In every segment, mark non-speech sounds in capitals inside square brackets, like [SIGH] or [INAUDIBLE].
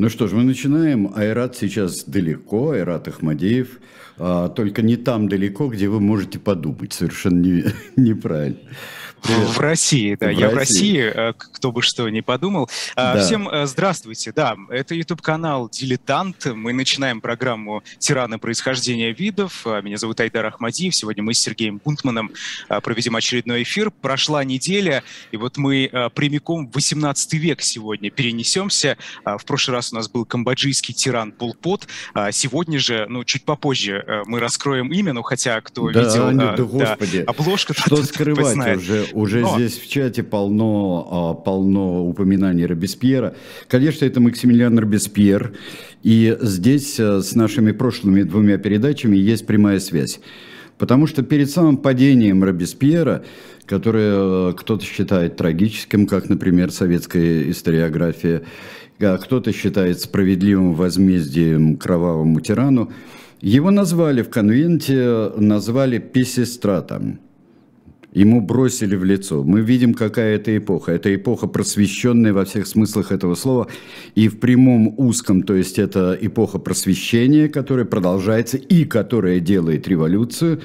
Ну что ж, мы начинаем. Айрат сейчас далеко, Айрат Ахмадеев, а, только не там далеко, где вы можете подумать. Совершенно не, [LAUGHS] неправильно. Привет. В России, да. В я России. в России, э, кто бы что ни подумал. А, да. Всем э, здравствуйте. Да, это YouTube-канал «Дилетант». Мы начинаем программу «Тираны происхождения видов». А, меня зовут Айдар Ахмадиев. Сегодня мы с Сергеем Бунтманом а, проведем очередной эфир. Прошла неделя, и вот мы прямиком в 18 век сегодня перенесемся. В прошлый раз у нас был камбоджийский тиран Полпот. Сегодня же, ну, чуть попозже э, мы раскроем имя, ну, хотя кто да, видел нет, да, господи. Да, обложку, что скрывать уже уже Но... здесь в чате полно, а, полно упоминаний Робеспьера. Конечно, это Максимилиан Робеспьер. И здесь э, с нашими прошлыми двумя передачами есть прямая связь. Потому что перед самым падением Робеспьера, которое э, кто-то считает трагическим, как, например, советская историография, а кто-то считает справедливым возмездием кровавому тирану, его назвали в конвенте, назвали писестратом. Ему бросили в лицо. Мы видим, какая это эпоха. Это эпоха просвещенная во всех смыслах этого слова. И в прямом узком, то есть это эпоха просвещения, которая продолжается и которая делает революцию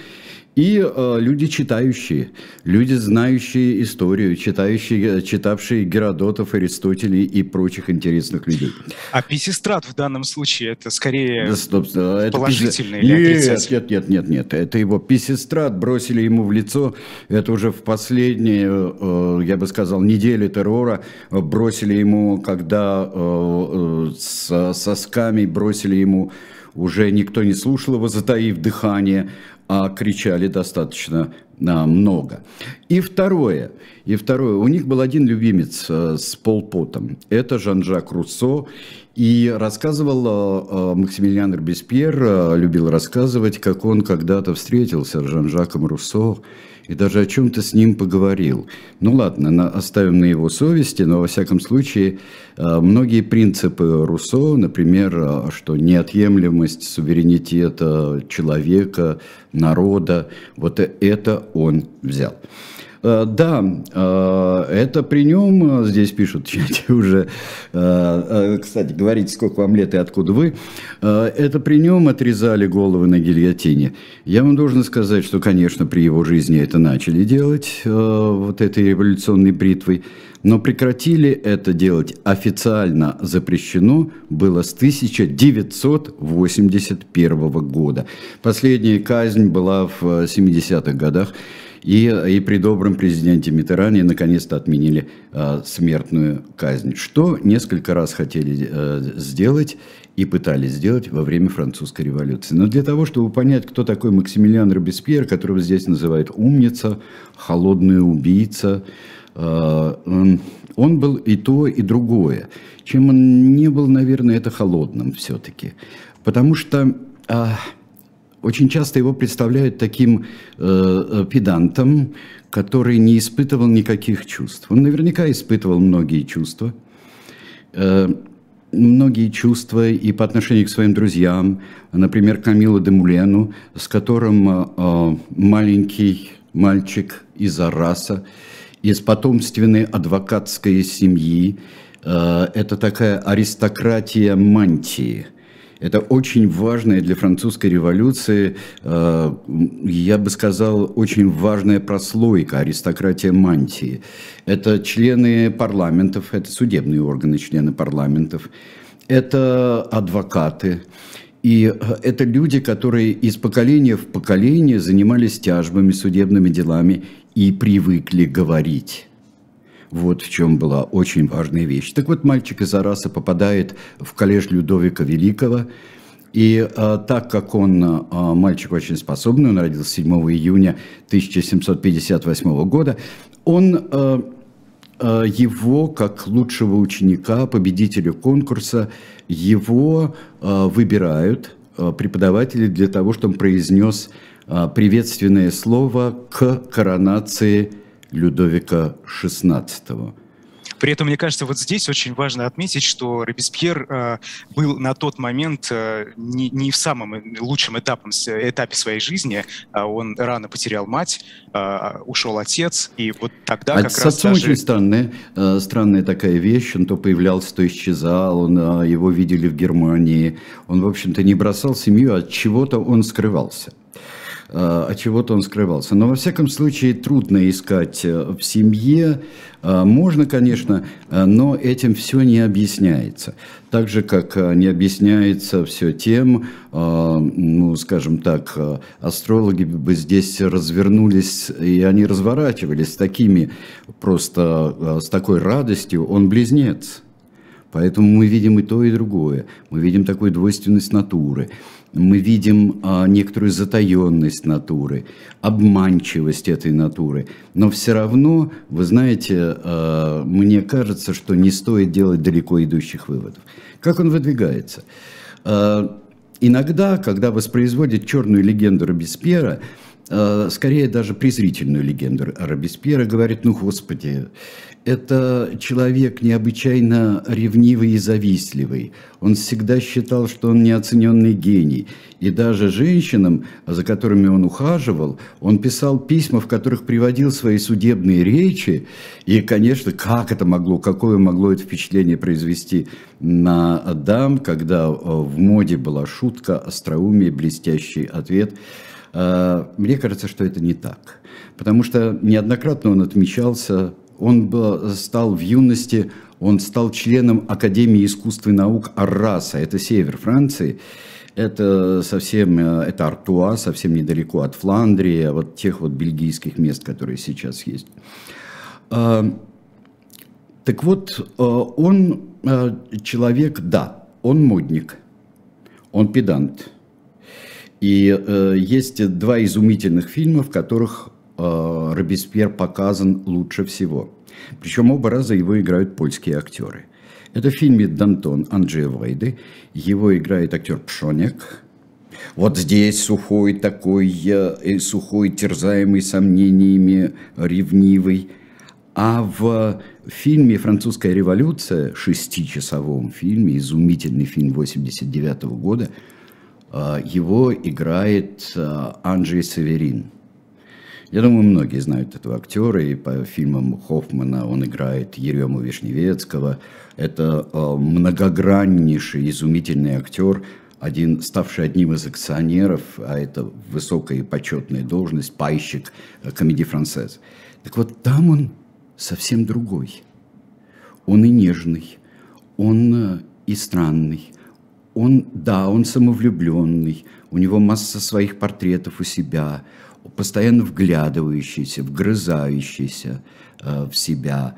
и э, люди читающие, люди знающие историю, читающие, читавшие Геродотов, Аристотелей и прочих интересных людей. А писистрат в данном случае это скорее да, стоп, это положительный писи... или нет, нет, нет, нет, нет, это его писистрат бросили ему в лицо, это уже в последние, э, я бы сказал, недели террора. Бросили ему, когда э, э, с сосками бросили ему. Уже никто не слушал его, затаив дыхание, а кричали достаточно а, много. И второе, и второе, у них был один любимец а, с Полпотом, это Жан-Жак Руссо, и рассказывал а, Максимилиан Робеспьер, любил рассказывать, как он когда-то встретился с Жан-Жаком Руссо, и даже о чем-то с ним поговорил. Ну ладно, на, оставим на его совести, но во всяком случае э, многие принципы Руссо, например, э, что неотъемлемость суверенитета человека, народа, вот это он взял. Э, да, э, это при нем, э, здесь пишут [LAUGHS] уже, кстати, говорите, сколько вам лет и откуда вы, это при нем отрезали головы на гильотине. Я вам должен сказать, что, конечно, при его жизни это начали делать, вот этой революционной бритвой, но прекратили это делать официально запрещено было с 1981 года. Последняя казнь была в 70-х годах. И, и при добром президенте Митеране наконец-то отменили э, смертную казнь, что несколько раз хотели э, сделать и пытались сделать во время французской революции. Но для того, чтобы понять, кто такой Максимилиан Робеспьер, которого здесь называют умница, холодный убийца, э, он, был и то, и другое. Чем он не был, наверное, это холодным все-таки. Потому что... Э, очень часто его представляют таким э, э, педантом, который не испытывал никаких чувств. Он наверняка испытывал многие чувства. Э, многие чувства и по отношению к своим друзьям, например, Камилу де Мулену, с которым э, маленький мальчик из Араса, из потомственной адвокатской семьи, э, это такая аристократия мантии – это очень важная для французской революции, э, я бы сказал, очень важная прослойка, аристократия мантии. Это члены парламентов, это судебные органы, члены парламентов, это адвокаты, и э, это люди, которые из поколения в поколение занимались тяжбами, судебными делами и привыкли говорить. Вот в чем была очень важная вещь. Так вот, мальчик из Араса попадает в коллеж Людовика Великого, и а, так как он а, мальчик очень способный, он родился 7 июня 1758 года, он а, а, его, как лучшего ученика, победителя конкурса, его а, выбирают а, преподаватели для того, чтобы он произнес а, приветственное слово к коронации Людовика XVI. При этом, мне кажется, вот здесь очень важно отметить, что Робеспьер э, был на тот момент э, не, не в самом лучшем этапе, этапе своей жизни. А он рано потерял мать, э, ушел отец, и вот тогда а как раз даже... очень странная, э, странная такая вещь. Он то появлялся, то исчезал. Он, э, его видели в Германии. Он, в общем-то, не бросал семью, от чего-то он скрывался. Э, от чего-то он скрывался. Но во всяком случае трудно искать э, в семье. Э, можно, конечно, но этим все не объясняется. Так же, как не объясняется все тем, ну, скажем так, астрологи бы здесь развернулись, и они разворачивались с такими, просто с такой радостью, он близнец. Поэтому мы видим и то, и другое. Мы видим такую двойственность натуры мы видим а, некоторую затаенность натуры, обманчивость этой натуры. Но все равно, вы знаете, а, мне кажется, что не стоит делать далеко идущих выводов. Как он выдвигается? А, иногда, когда воспроизводят черную легенду Робеспьера, скорее даже презрительную легенду Робеспьера, говорит, ну, господи, это человек необычайно ревнивый и завистливый. Он всегда считал, что он неоцененный гений. И даже женщинам, за которыми он ухаживал, он писал письма, в которых приводил свои судебные речи. И, конечно, как это могло, какое могло это впечатление произвести на дам, когда э, в моде была шутка, остроумие, блестящий ответ. Э, мне кажется, что это не так. Потому что неоднократно он отмечался он был, стал в юности, он стал членом Академии искусств и наук Арраса, это север Франции. Это совсем, э, это Артуа, совсем недалеко от Фландрии, вот тех вот бельгийских мест, которые сейчас есть. А, так вот, э, он э, человек, да, он модник, он педант. И есть два изумительных фильма, в которых Э, Робеспьер показан лучше всего. Причем оба раза его играют польские актеры. Это в фильме «Дантон» Анджея Вайды. Его играет актер Пшонек. Вот здесь сухой такой, э, сухой, терзаемый сомнениями, ревнивый. А в фильме «Французская революция», шестичасовом фильме, изумительный фильм 89 года, э, его играет Анджей Северин – я думаю, многие знают этого актера, и по фильмам Хоффмана он играет Ерему Вишневецкого. Это э, многограннейший, изумительный актер, один, ставший одним из акционеров, а это высокая и почетная должность, пайщик комедии францез. Так вот, там он совсем другой. Он и нежный, он и странный, он, да, он самовлюбленный, у него масса своих портретов у себя – постоянно вглядывающийся, вгрызающийся э, в себя.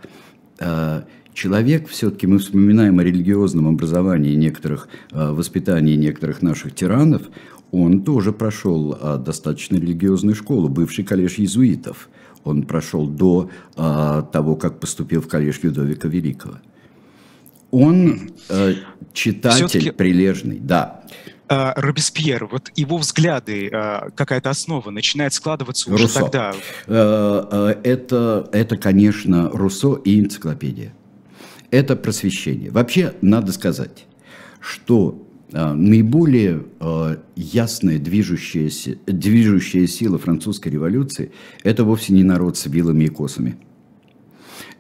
Э, человек, все-таки мы вспоминаем о религиозном образовании некоторых, э, воспитании некоторых наших тиранов, он тоже прошел э, достаточно религиозную школу, бывший коллеж иезуитов. Он прошел до э, того, как поступил в коллеж Людовика Великого. Он э, читатель прилежный, да. А, Робеспьер, вот его взгляды, а, какая-то основа начинает складываться уже Руссо. тогда. Э, э, это, это, конечно, Руссо и энциклопедия. Это просвещение. Вообще, надо сказать, что а, наиболее ясная движущаяся, движущая сила французской революции – это вовсе не народ с вилами и косами –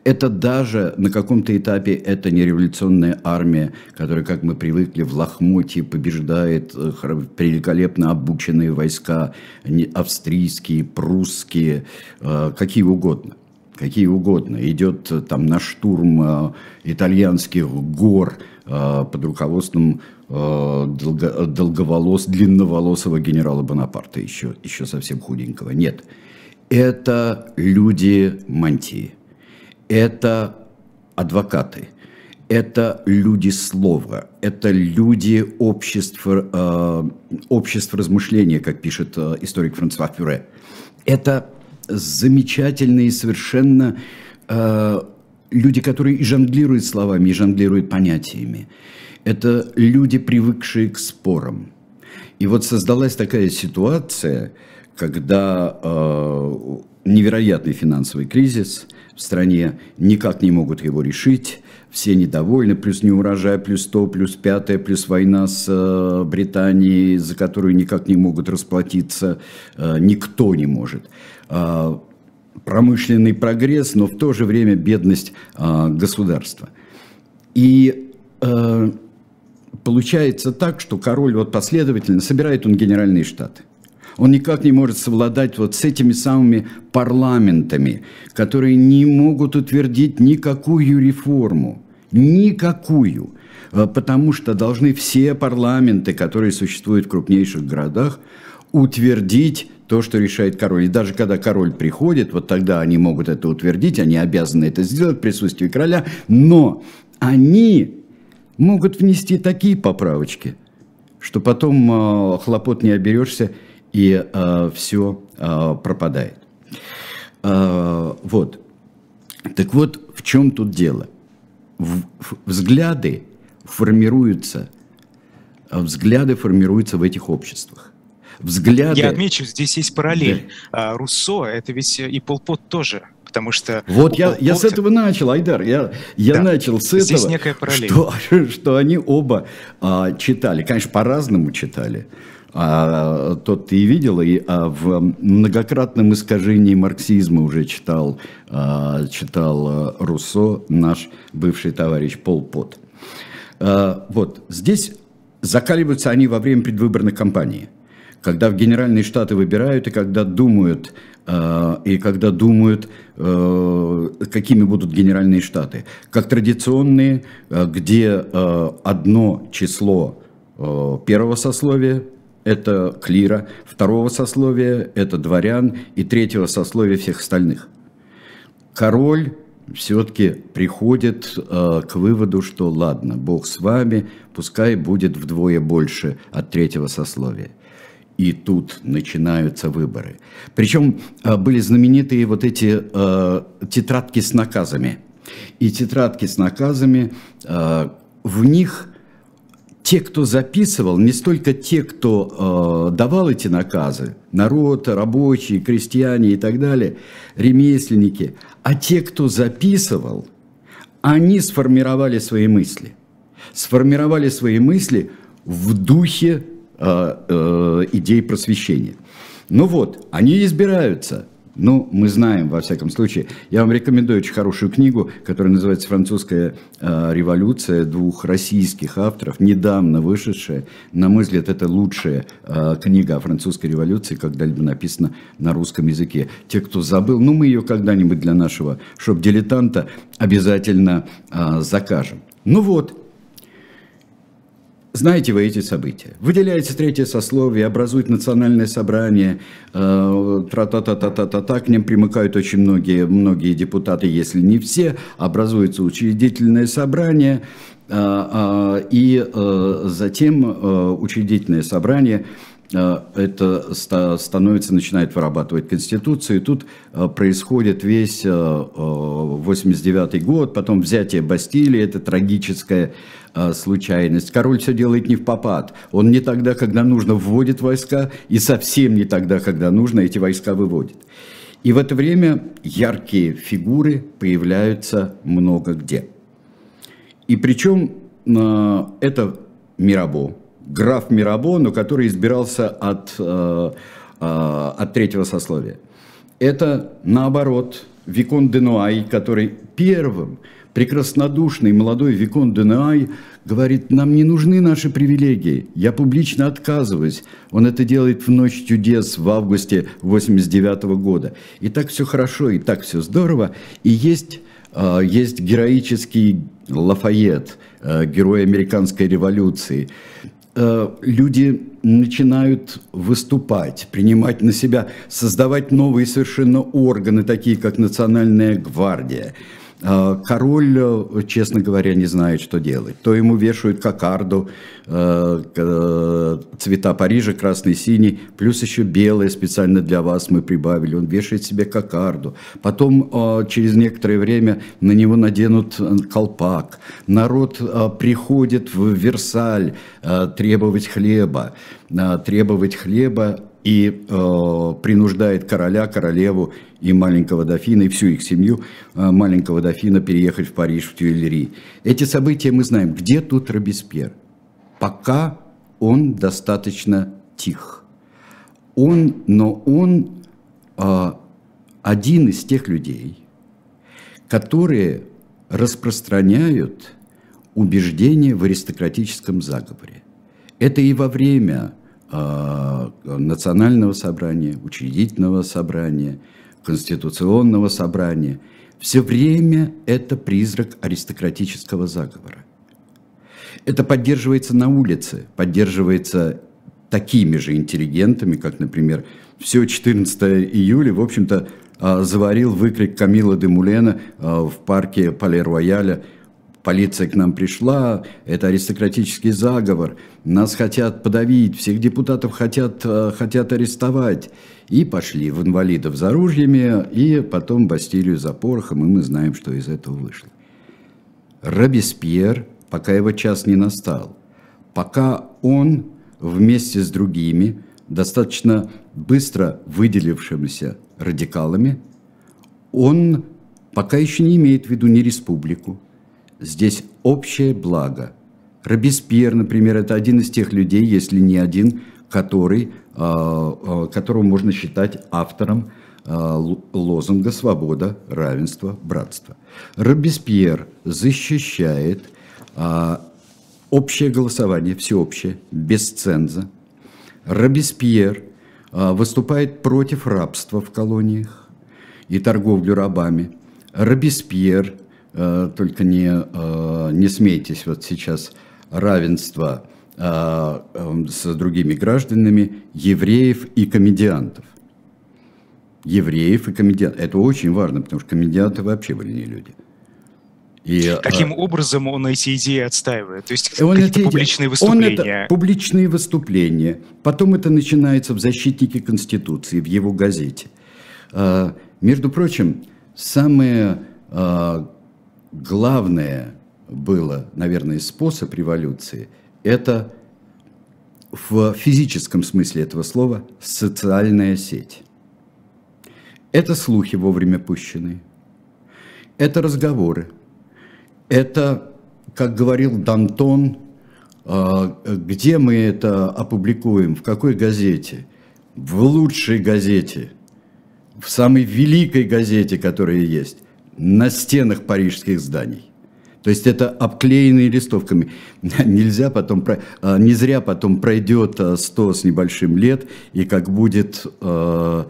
это даже на каком-то этапе это не революционная армия, которая, как мы привыкли, в лохмотье побеждает э, великолепно обученные войска, австрийские, прусские, э, какие угодно. Какие угодно. Идет э, там на штурм итальянских гор под руководством долго, долговолос, длинноволосого генерала Бонапарта, еще, еще совсем худенького. Нет. Это люди мантии это адвокаты, это люди слова, это люди общества, э, общества размышления, как пишет э, историк Франсуа Фюре. Это замечательные совершенно э, люди, которые и жонглируют словами, и жонглируют понятиями. Это люди, привыкшие к спорам. И вот создалась такая ситуация, когда э, невероятный финансовый кризис – в стране никак не могут его решить, все недовольны, плюс неурожай, плюс то, плюс пятое, плюс война с э, Британией, за которую никак не могут расплатиться, э, никто не может. Э, промышленный прогресс, но в то же время бедность э, государства. И э, получается так, что король вот последовательно собирает он генеральные штаты. Он никак не может совладать вот с этими самыми парламентами, которые не могут утвердить никакую реформу. Никакую. Э, потому что должны все парламенты, которые существуют в крупнейших городах, утвердить то, что решает король. И даже когда король приходит, вот тогда они могут это утвердить, они обязаны это сделать в присутствии короля, но они могут внести такие поправочки, что потом э, хлопот не оберешься, и э, все э, пропадает. Э, вот. Так вот, в чем тут дело? В, в, взгляды формируются, э, взгляды формируются в этих обществах. Взгляды... Я отмечу, здесь есть параллель. Да. А, Руссо, это ведь и Полпот тоже потому что... Вот я, я с этого начал, Айдар, я, я да. начал с Здесь этого, некая параллель. Что, [LAUGHS] что они оба а, читали, конечно, по-разному читали, а, тот ты и видел, и а, в многократном искажении марксизма уже читал, а, читал а, Руссо, наш бывший товарищ Пол Пот. А, вот, здесь закаливаются они во время предвыборной кампании, когда в Генеральные Штаты выбирают и когда думают Э, и когда думают, э, какими будут генеральные штаты. Как традиционные, где одно число первого сословия – это клира, второго сословия – это дворян, и третьего сословия всех остальных. Король все-таки приходит к выводу, что ладно, Бог с вами, пускай будет вдвое больше от третьего сословия – и тут начинаются выборы. Причем э, были знаменитые вот эти э, тетрадки с наказами. И тетрадки с наказами, э, в них те, кто записывал, не столько те, кто э, давал эти наказы, народ, рабочие, крестьяне и так далее, ремесленники, а те, кто записывал, они сформировали свои мысли. Сформировали свои мысли в духе Э, э, идей просвещения. Ну вот, они избираются. Ну, мы знаем, во всяком случае. Я вам рекомендую очень хорошую книгу, которая называется «Французская э, революция» двух российских авторов, недавно вышедшая. На мой взгляд, это лучшая э, книга о французской революции, когда-либо написана на русском языке. Те, кто забыл, ну, мы ее когда-нибудь для нашего шоп-дилетанта обязательно э, закажем. Ну вот, знаете вы эти события. Выделяется третье сословие, образует национальное собрание, э, тра-та-та-та-та-та, к ним примыкают очень многие, многие депутаты, если не все, образуется учредительное собрание, э, э, и затем учредительное собрание это становится, начинает вырабатывать Конституцию, и тут э, происходит весь 89 год, потом взятие Бастилии, это трагическое а, случайность. Король все делает не в попад. Он не тогда, когда нужно, вводит войска, и совсем не тогда, когда нужно, эти войска выводит. И в это время яркие фигуры появляются много где. И причем это Мирабо, граф Мирабо, но который избирался от, а, от третьего сословия. Это, наоборот, Викон Денуай, который первым прекраснодушный молодой Викон Денуай говорит, нам не нужны наши привилегии, я публично отказываюсь. Он это делает в ночь чудес в августе 89 года. И так все хорошо, и так все здорово. И есть, а, есть героический Лафайет, а, герой американской революции. А, люди начинают выступать, принимать на себя, создавать новые совершенно органы, такие как Национальная гвардия – король, э, честно говоря, не знает, что делать. То ему вешают кокарду, э, цвета Парижа, красный, синий, плюс еще белое специально для вас мы прибавили. Он вешает себе кокарду. Потом э, через некоторое время на него наденут колпак. Народ приходит в Версаль требовать хлеба, требовать хлеба и э, принуждает короля, королеву и маленького дофина, и всю их семью э, маленького дофина переехать в Париж, в Тюильри. Эти события мы знаем. Где тут Робеспьер? Пока он достаточно тих. Он, но он э, один из тех людей, которые распространяют убеждения в аристократическом заговоре. Это и во время национального собрания, учредительного собрания, конституционного собрания. Все время это призрак аристократического заговора. Это поддерживается на улице, поддерживается такими же интеллигентами, как, например, все 14 июля, в общем-то, а, заварил выкрик Камила де Мулена а, в парке Пале-Рояля. Полиция к нам пришла, это аристократический заговор, нас хотят подавить, всех депутатов хотят, а, хотят арестовать. И пошли в инвалидов за ружьями, и потом Бастилию за порохом, и мы знаем, что из этого вышло. Робеспьер – пока его час не настал, пока он вместе с другими, достаточно быстро выделившимися радикалами, он пока еще не имеет в виду не республику. Здесь общее благо. Робеспьер, например, это один из тех людей, если не один, который, а, а, которого можно считать автором а, лозунга «Свобода, равенство, братство». Робеспьер защищает общее голосование, всеобщее, без ценза. Робеспьер выступает против рабства в колониях и торговлю рабами. Робеспьер, только не, не смейтесь вот сейчас, равенство с другими гражданами, евреев и комедиантов. Евреев и комедиантов. Это очень важно, потому что комедианты вообще были не люди. И, Каким а, образом он эти идеи отстаивает? То есть он эти, публичные выступления? Он это, публичные выступления. Потом это начинается в «Защитнике Конституции», в его газете. А, между прочим, самое а, главное было, наверное, способ революции – это в физическом смысле этого слова социальная сеть. Это слухи вовремя пущенные, это разговоры, это, как говорил Дантон, а, где мы это опубликуем, в какой газете? В лучшей газете, в самой великой газете, которая есть, на стенах парижских зданий. То есть это обклеенные листовками. [LAUGHS] Нельзя потом, а, не зря потом пройдет 100 а, с небольшим лет, и как будет э,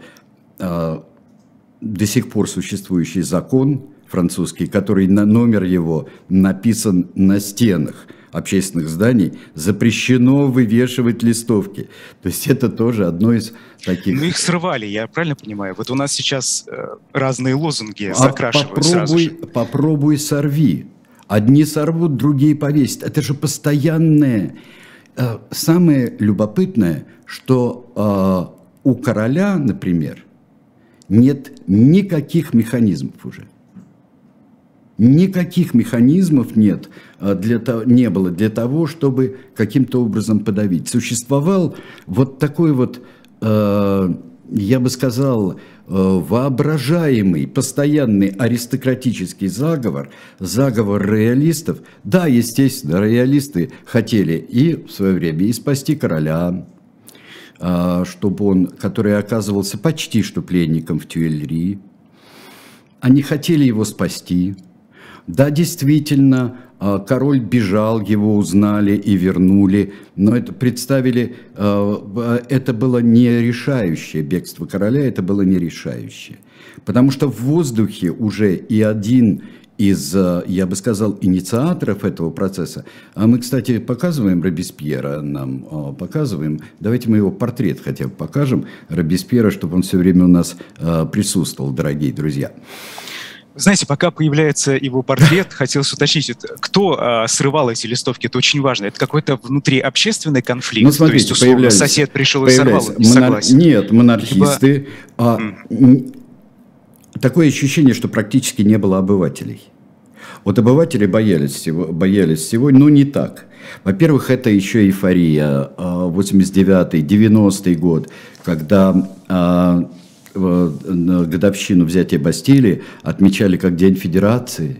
до сих пор существующий закон, французский, который на номер его написан на стенах общественных зданий, запрещено вывешивать листовки. То есть это тоже одно из таких... Ну их срывали, я правильно понимаю? Вот у нас сейчас э, разные лозунги а закрашивают попробуй, сразу же. Попробуй сорви. Одни сорвут, другие повесят. Это же постоянное. Э, самое любопытное, что э, у короля, например, нет никаких механизмов уже. Никаких механизмов нет а, для не было для того, чтобы каким-то образом подавить. Существовал вот такой вот, э, я бы сказал, э, воображаемый, постоянный аристократический заговор, заговор роялистов. Да, естественно, роялисты хотели и в свое время и спасти короля, чтобы он, который оказывался почти что пленником в Тюэльри, они хотели его спасти, да, действительно, а, король бежал, его узнали и вернули, но это представили, а, это было не решающее бегство короля, это было не решающее. Потому что в воздухе уже и один из, а, я бы сказал, инициаторов этого процесса. А мы, кстати, показываем Робеспьера, нам показываем. Давайте мы его портрет хотя бы покажем, Робеспьера, чтобы он все время у нас присутствовал, дорогие друзья. Знаете, пока появляется его портрет, хотелось уточнить, кто а, срывал эти листовки, это очень важно. Это какой-то внутриобщественный конфликт? Ну, смотрите, То есть, условно, сосед пришел и сорвал, не монар... Нет, монархисты. Либо... А, mm. Такое ощущение, что практически не было обывателей. Вот обыватели боялись всего, боялись всего, но не так. Во-первых, это еще эйфория. 89-й, а, 90-й год, когда а, годовщину взятия Бастилии отмечали как День Федерации,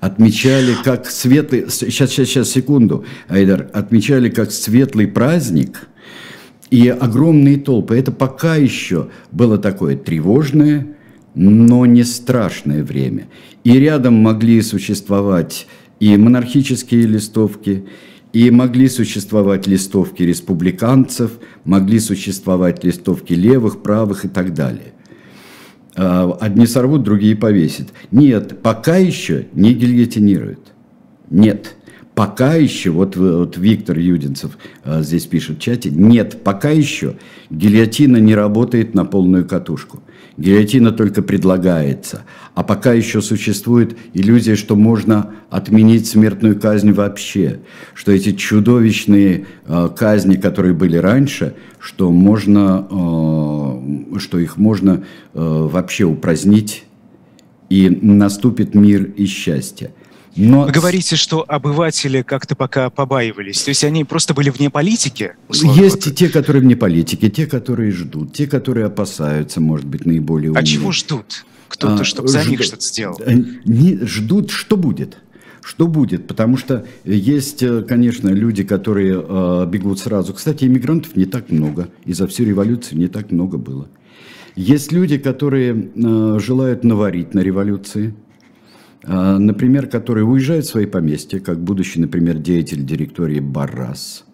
отмечали как светлый, сейчас, сейчас, сейчас, секунду, Айдар, отмечали как светлый праздник, и огромные толпы. Это пока еще было такое тревожное, но не страшное время. И рядом могли существовать и монархические листовки, и могли существовать листовки республиканцев, могли существовать листовки левых, правых и так далее. А, одни сорвут, другие повесят. Нет, пока еще не гильотинируют. Нет. Пока еще, вот, вот Виктор Юдинцев а, здесь пишет в чате, нет, пока еще гильотина не работает на полную катушку. Гильотина только предлагается. А пока еще существует иллюзия, что можно отменить смертную казнь вообще. Что эти чудовищные э, казни, которые были раньше, что, можно, э, что их можно э, вообще упразднить, и наступит мир и счастье. Но... Вы говорите, что обыватели как-то пока побаивались, то есть они просто были вне политики? Есть и те, которые вне политики, те, которые ждут, те, которые опасаются, может быть, наиболее умные. А чего ждут? Кто-то, а, чтобы за жд... них что-то сделал? Не, ждут, что будет. Что будет? Потому что есть, э, конечно, люди, которые э, бегут сразу. Кстати, иммигрантов не так много. И за всю революцию не так много было. Есть люди, которые э, желают наварить на революции. А, например, которые уезжают в свои поместья, как будущий, например, деятель директории Баррас,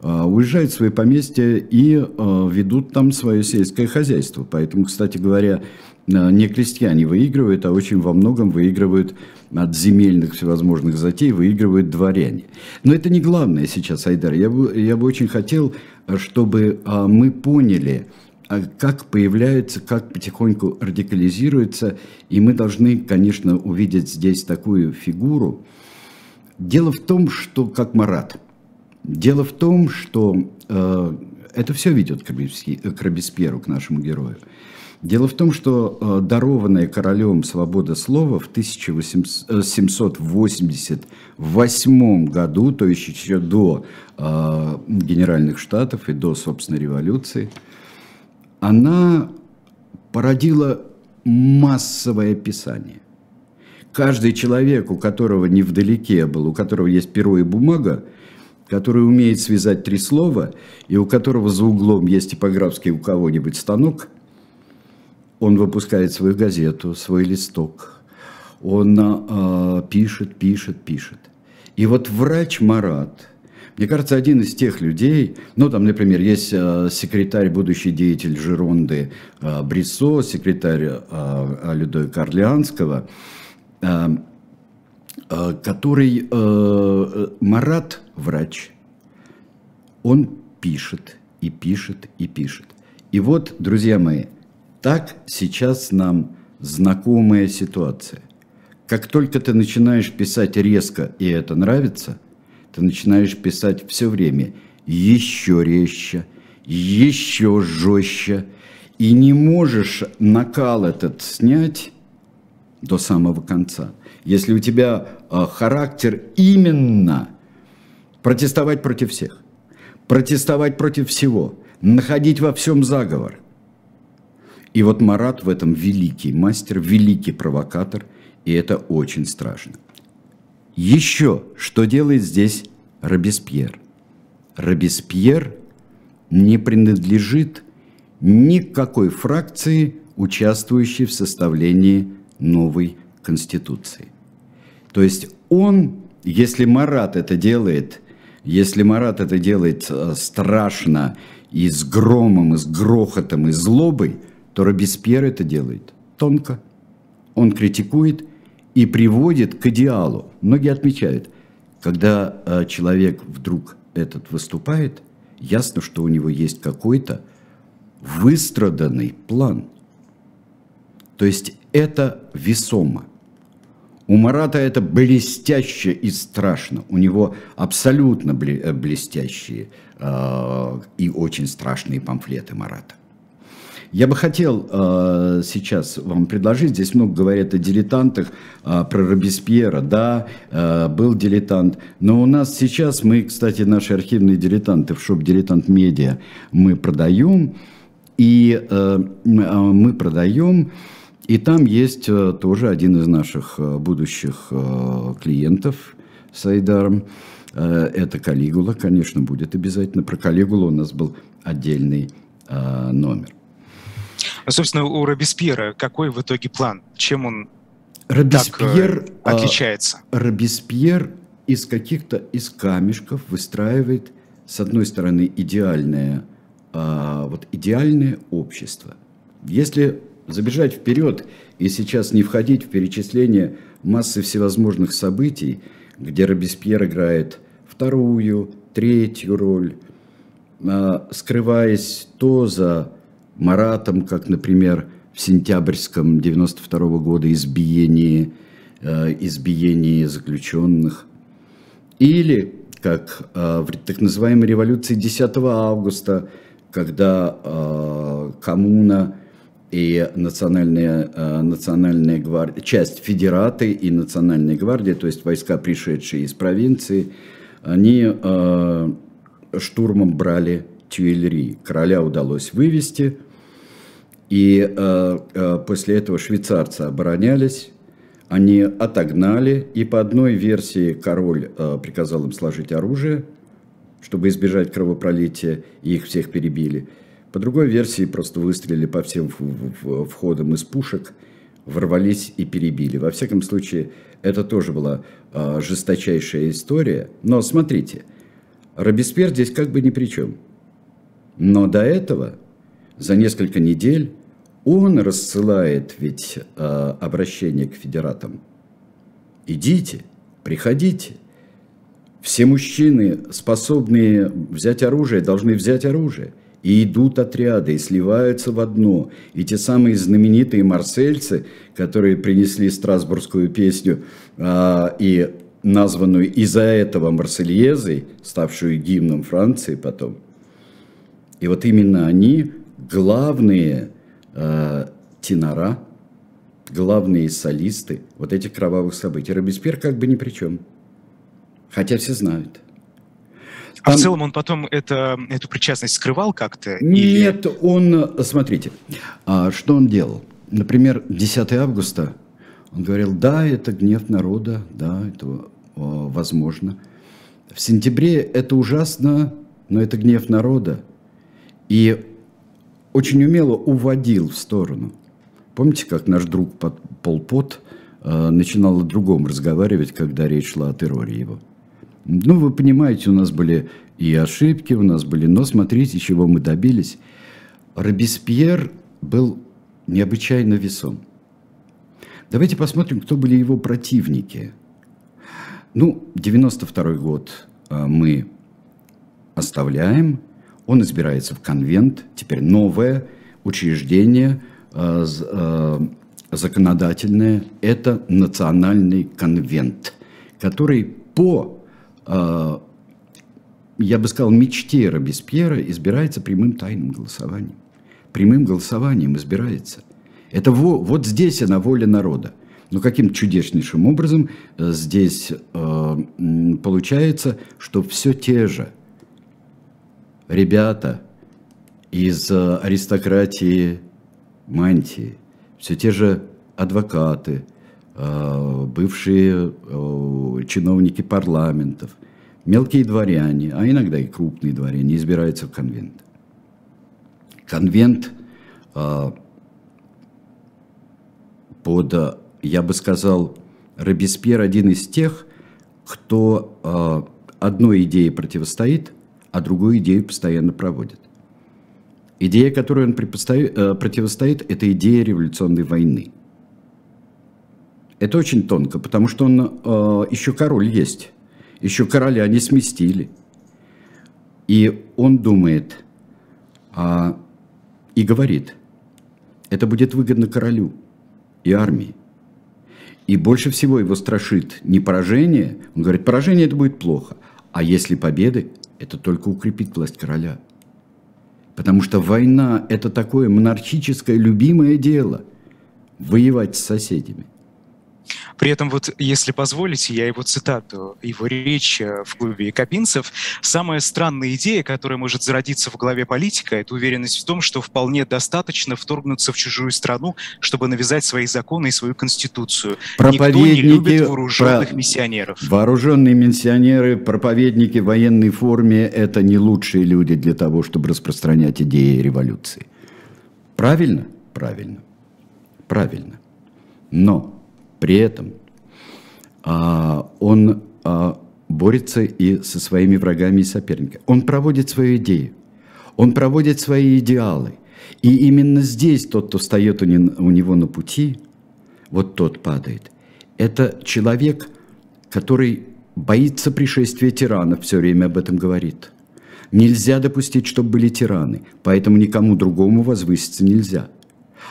а, уезжают в свои поместья и а, ведут там свое сельское хозяйство. Поэтому, кстати говоря, не крестьяне выигрывают, а очень во многом выигрывают от земельных всевозможных затей, выигрывают дворяне. Но это не главное сейчас, Айдар. Я бы, я бы очень хотел, чтобы мы поняли, как появляется, как потихоньку радикализируется. И мы должны, конечно, увидеть здесь такую фигуру. Дело в том, что, как Марат, дело в том, что э, это все ведет к, Робеспьеру, к нашему герою. Дело в том, что э, дарованная королем свобода слова в 1788 году, то есть еще до э, Генеральных Штатов и до, собственно, революции, она породила массовое писание. Каждый человек, у которого не вдалеке был, у которого есть перо и бумага, который умеет связать три слова, и у которого за углом есть типографский у кого-нибудь станок, он выпускает свою газету, свой листок, он э, пишет, пишет, пишет. И вот врач Марат – мне кажется, один из тех людей, ну, там, например, есть э, секретарь, будущий деятель Жеронды э, Бриссо, секретарь э, Людовика Орлеанского, э, э, который, э, Марат, врач, он пишет и пишет и пишет. И вот, друзья мои, так сейчас нам знакомая ситуация. Как только ты начинаешь писать резко, и это нравится – ты начинаешь писать все время еще резче, еще жестче, и не можешь накал этот снять до самого конца. Если у тебя э, характер именно протестовать против всех, протестовать против всего, находить во всем заговор. И вот Марат в этом великий мастер, великий провокатор, и это очень страшно. Еще что делает здесь Робеспьер? Робеспьер не принадлежит никакой фракции, участвующей в составлении новой Конституции. То есть он, если Марат это делает, если Марат это делает э, страшно и с громом, и с грохотом, и злобой, то Робеспьер это делает тонко. Он критикует и приводит к идеалу. Многие отмечают, когда э, человек вдруг этот выступает, ясно, что у него есть какой-то выстраданный план. То есть это весомо. У Марата это блестяще и страшно. У него абсолютно э, блестящие э, и очень страшные памфлеты Марата. Я бы хотел э, сейчас вам предложить, здесь много говорят о дилетантах, э, про Робеспьера, да, э, был дилетант, но у нас сейчас, мы, кстати, наши архивные дилетанты в шоп «Дилетант Медиа» мы продаем, и э, э мы продаем, и там есть э, тоже один из наших э, будущих э, клиентов с Айдаром, э, это Калигула, конечно, будет обязательно, про Калигулу у нас был отдельный э, номер. А, собственно, у Робеспьера какой в итоге план? Чем он Робеспьер, так э, отличается? А, Робеспьер из каких-то из камешков выстраивает, с одной стороны, идеальное, а, вот идеальное общество. Если забежать вперед и сейчас не входить в перечисление массы всевозможных событий, где Робеспьер играет вторую, третью роль, а, скрываясь то за Маратом, как, например, в сентябрьском 92 -го года избиении, э, избиении заключенных. Или, как э, в так называемой революции 10 августа, когда э, коммуна и национальная, национальная гвардия, часть федераты и национальная гвардия, то есть войска, пришедшие из провинции, они штурмом брали Тюильри. Короля удалось вывести, и э, э, после этого швейцарцы оборонялись, они отогнали, и по одной версии король э, приказал им сложить оружие, чтобы избежать кровопролития, и их всех перебили. По другой версии просто выстрелили по всем входам из пушек, ворвались и перебили. Во всяком случае, это тоже была э, жесточайшая история. Но смотрите, Робеспьер здесь как бы ни при чем. Но до этого, за несколько недель, он рассылает ведь э, обращение к федератам. Идите, приходите. Все мужчины, способные взять оружие, должны взять оружие. И идут отряды, и сливаются в одно. И те самые знаменитые марсельцы, которые принесли страсбургскую песню э, и названную из-за этого Марсельезой, ставшую гимном Франции потом. И вот именно они главные э, тенора, главные солисты вот этих кровавых событий. Робеспьер как бы ни при чем. Хотя все знают. Там... А в целом он потом это, эту причастность скрывал как-то? Нет, или... он, смотрите, а, что он делал? Например, 10 августа он говорил, да, это гнев народа, да, это возможно. В сентябре это ужасно, но это гнев народа. И очень умело уводил в сторону. Помните, как наш друг Пол Пот э, начинал о другом разговаривать, когда речь шла о терроре его? Ну, вы понимаете, у нас были и ошибки, у нас были, но смотрите, чего мы добились. Робеспьер был необычайно весом. Давайте посмотрим, кто были его противники. Ну, 92 год э, мы оставляем – он избирается в конвент, теперь новое учреждение э, э, законодательное, это национальный конвент, который по, э, я бы сказал, мечте Робеспьера избирается прямым тайным голосованием. Прямым голосованием избирается. Это во, вот здесь она воля народа. Но каким чудеснейшим образом здесь э, получается, что все те же – ребята из э, аристократии мантии, все те же адвокаты, э, бывшие э, чиновники парламентов, мелкие дворяне, а иногда и крупные дворяне избираются в конвент. Конвент под, я бы сказал, Робеспьер один из тех, кто одной идее противостоит – а другую идею постоянно проводит. Идея, которой он э, противостоит, это идея революционной войны. Это очень тонко, потому что он э, еще король есть, еще короля не сместили. И он думает а, и говорит, это будет выгодно королю, и армии. И больше всего его страшит не поражение, он говорит, поражение это будет плохо, а если победы, это только укрепит власть короля. Потому что война – это такое монархическое любимое дело – воевать с соседями. При этом вот, если позволите, я его цитату, его речь э, в клубе Капинцев. Самая странная идея, которая может зародиться в голове политика, это уверенность в том, что вполне достаточно вторгнуться в чужую страну, чтобы навязать свои законы и свою конституцию. Никто не любит вооруженных про... миссионеров. Вооруженные миссионеры, проповедники в военной форме – это не лучшие люди для того, чтобы распространять идеи революции. Правильно? Правильно. Правильно. Но при этом а, он а, борется и со своими врагами и соперниками. Он проводит свою идею, он проводит свои идеалы. И именно здесь тот, кто встает у него на пути, вот тот падает. Это человек, который боится пришествия тиранов, все время об этом говорит. Нельзя допустить, чтобы были тираны, поэтому никому другому возвыситься нельзя –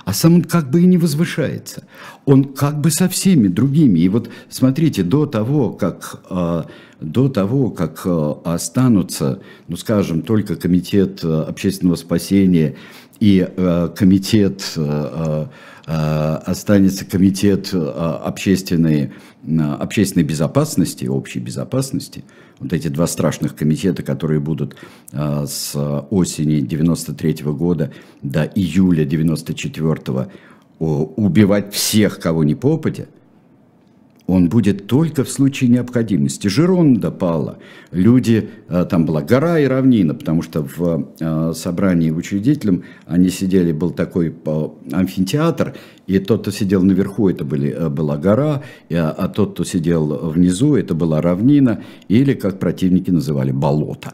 а сам он как бы и не возвышается. Он как бы со всеми другими. И вот смотрите, до того, как, а, до того, как а, останутся, ну скажем, только комитет а, общественного спасения и комитет останется комитет общественной, общественной безопасности, общей безопасности – вот эти два страшных комитета, которые будут а, с осени 93 -го года до июля 94 -го, убивать всех, кого не попадя, он будет только в случае необходимости. Жеронда пала. Люди, а, там была гора и равнина, потому что в а, собрании учредителем они сидели, был такой амфитеатр, и тот, кто сидел наверху, это были, э, была гора, а, а тот, кто сидел внизу, это была равнина, или, как противники называли, болото.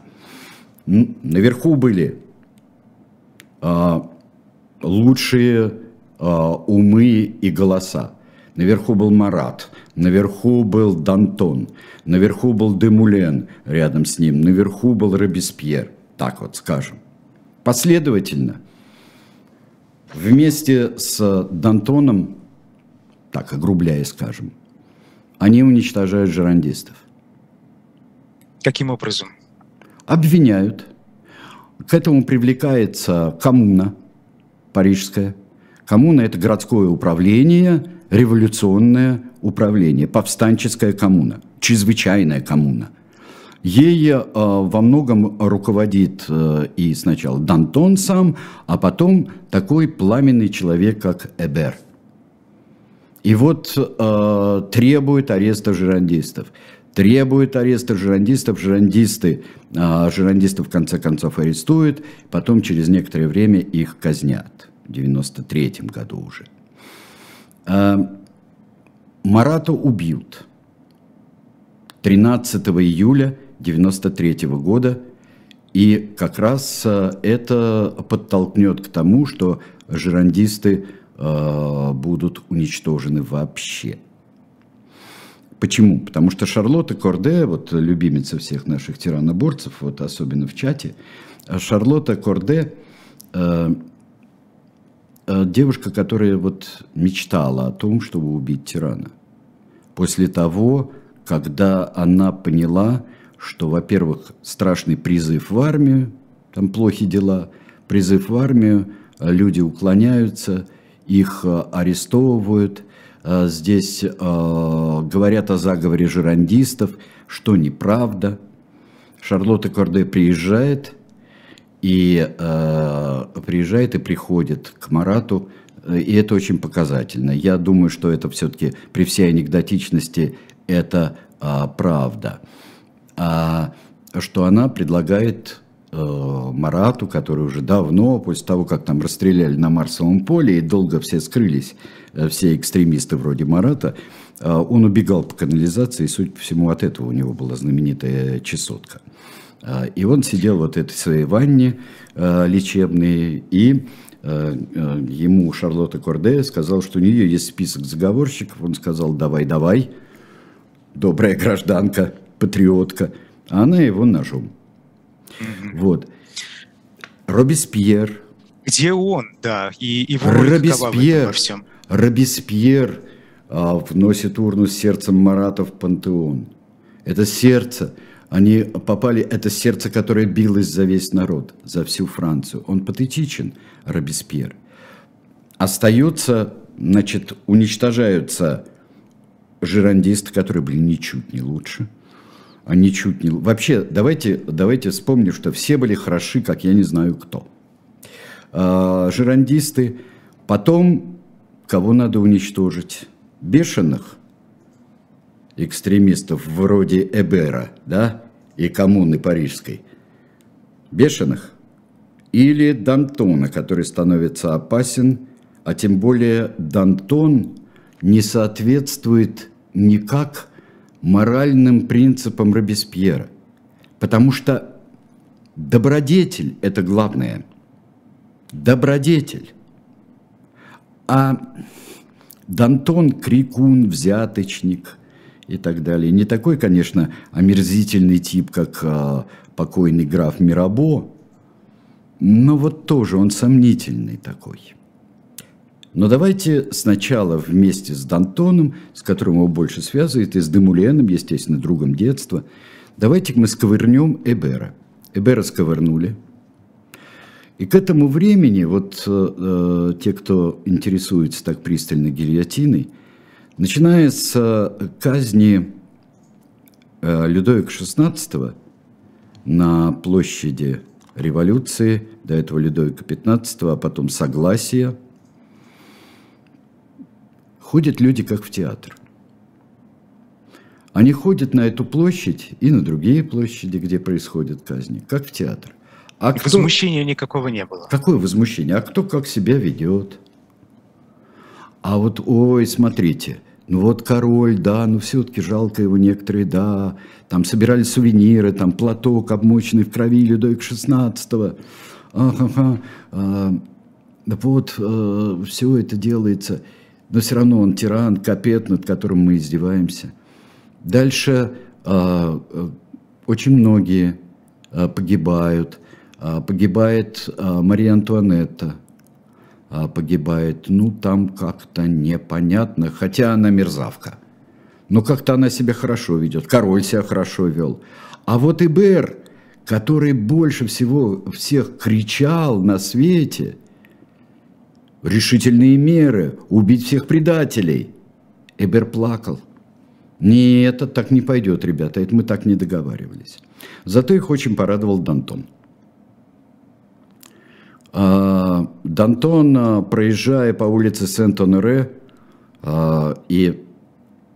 Наверху были лучшие умы и голоса. Наверху был Марат, наверху был Дантон, наверху был Демулен рядом с ним, наверху был Робеспьер, так вот скажем. Последовательно, вместе с Дантоном, так огрубляя скажем, они уничтожают жерандистов. Каким образом? Обвиняют. К этому привлекается коммуна парижская. Коммуна – это городское управление – революционное управление, повстанческая коммуна, чрезвычайная коммуна. Ей э, во многом руководит э, и сначала Дантон сам, а потом такой пламенный человек, как Эбер. И вот э, требует ареста жерандистов. Требует ареста жерандистов, жерандисты, э, жерандистов в конце концов арестуют, потом через некоторое время их казнят. В 93 году уже. Э, Марата убьют 13 июля 93 года, и как раз э, это подтолкнет к тому, что жерандисты э, будут уничтожены вообще. Почему? Потому что Шарлотта Корде, вот любимица всех наших тираноборцев, вот особенно в чате, Шарлотта Корде Э, девушка, которая вот мечтала о том, чтобы убить тирана. После того, когда она поняла, что, во-первых, страшный призыв в армию, там плохие дела, призыв в армию, э, люди уклоняются, их э, арестовывают, здесь говорят о заговоре жерандистов, что неправда. Шарлотта Корде приезжает – и э, приезжает и приходит к Марату, и это очень показательно. Я думаю, что это все-таки при всей анекдотичности это э, правда. А что она предлагает э, Марату, который уже давно, после того, как там расстреляли на Марсовом поле, и долго все скрылись, э, все экстремисты вроде Марата, э, он убегал по канализации, и, судя по всему, от этого у него была знаменитая чесотка. И он сидел вот в этой своей ванне а, лечебной, и а, ему Шарлотта Корде сказал, что у нее есть список заговорщиков. Он сказал, давай, давай, добрая гражданка, патриотка. А она его ножом. Mm-hmm. Вот. Робеспьер Где он, да, и его Робеспьер, во всем? Робеспьер а, вносит урну с сердцем Марата в пантеон. Это сердце, они попали, это сердце, которое билось за весь народ, за всю Францию. Он патетичен, Робеспьер. Остается, значит, уничтожаются жирандисты, которые были ничуть не лучше. А ничуть не... Вообще, давайте, давайте вспомним, что все были хороши, как я не знаю кто. А, жирандисты. Потом, кого надо уничтожить? Бешеных экстремистов вроде Эбера, да, и коммуны парижской. Бешеных. Или Дантона, который становится опасен, а тем более Дантон не соответствует никак моральным принципам Робеспьера. Потому что добродетель – это главное. Добродетель. А Дантон – крикун, взяточник и так далее. Не такой, конечно, омерзительный тип, как а, покойный граф Мирабо, но вот тоже он сомнительный такой – но давайте сначала вместе с Дантоном, с которым его больше связывает, и с Демуленом, естественно, другом детства, давайте мы сковырнем Эбера. Эбера сковырнули. И к этому времени, вот э, те, кто интересуется так пристально гильотиной, начиная с э, казни э, Людовика XVI на площади революции, до этого Людовика XV, а потом Согласия – ходят люди как в театр. Они ходят на эту площадь и на другие площади, где происходят казни, как в театр. А кто... Возмущения никакого не было. Какое возмущение? А кто как себя ведет? А вот, ой, смотрите, ну вот король, да, ну все-таки жалко его некоторые, да, там собирали сувениры, там платок, обмоченный в крови Людовик XVI, ага, а, вот а, все это делается – но все равно он тиран, капет, над которым мы издеваемся. Дальше э, очень многие э, погибают. Э, погибает э, Мария Антуанетта, э, погибает, ну, там как-то непонятно, хотя она мерзавка. Но как-то она себя хорошо ведет, король себя хорошо вел. А вот Ибер, который больше всего всех кричал на свете – решительные меры, убить всех предателей. Эбер плакал. Нет, это так не пойдет, ребята, это мы так не договаривались. Зато их очень порадовал Дантон. А, Дантон, а, проезжая по улице Сент-Оноре, а, и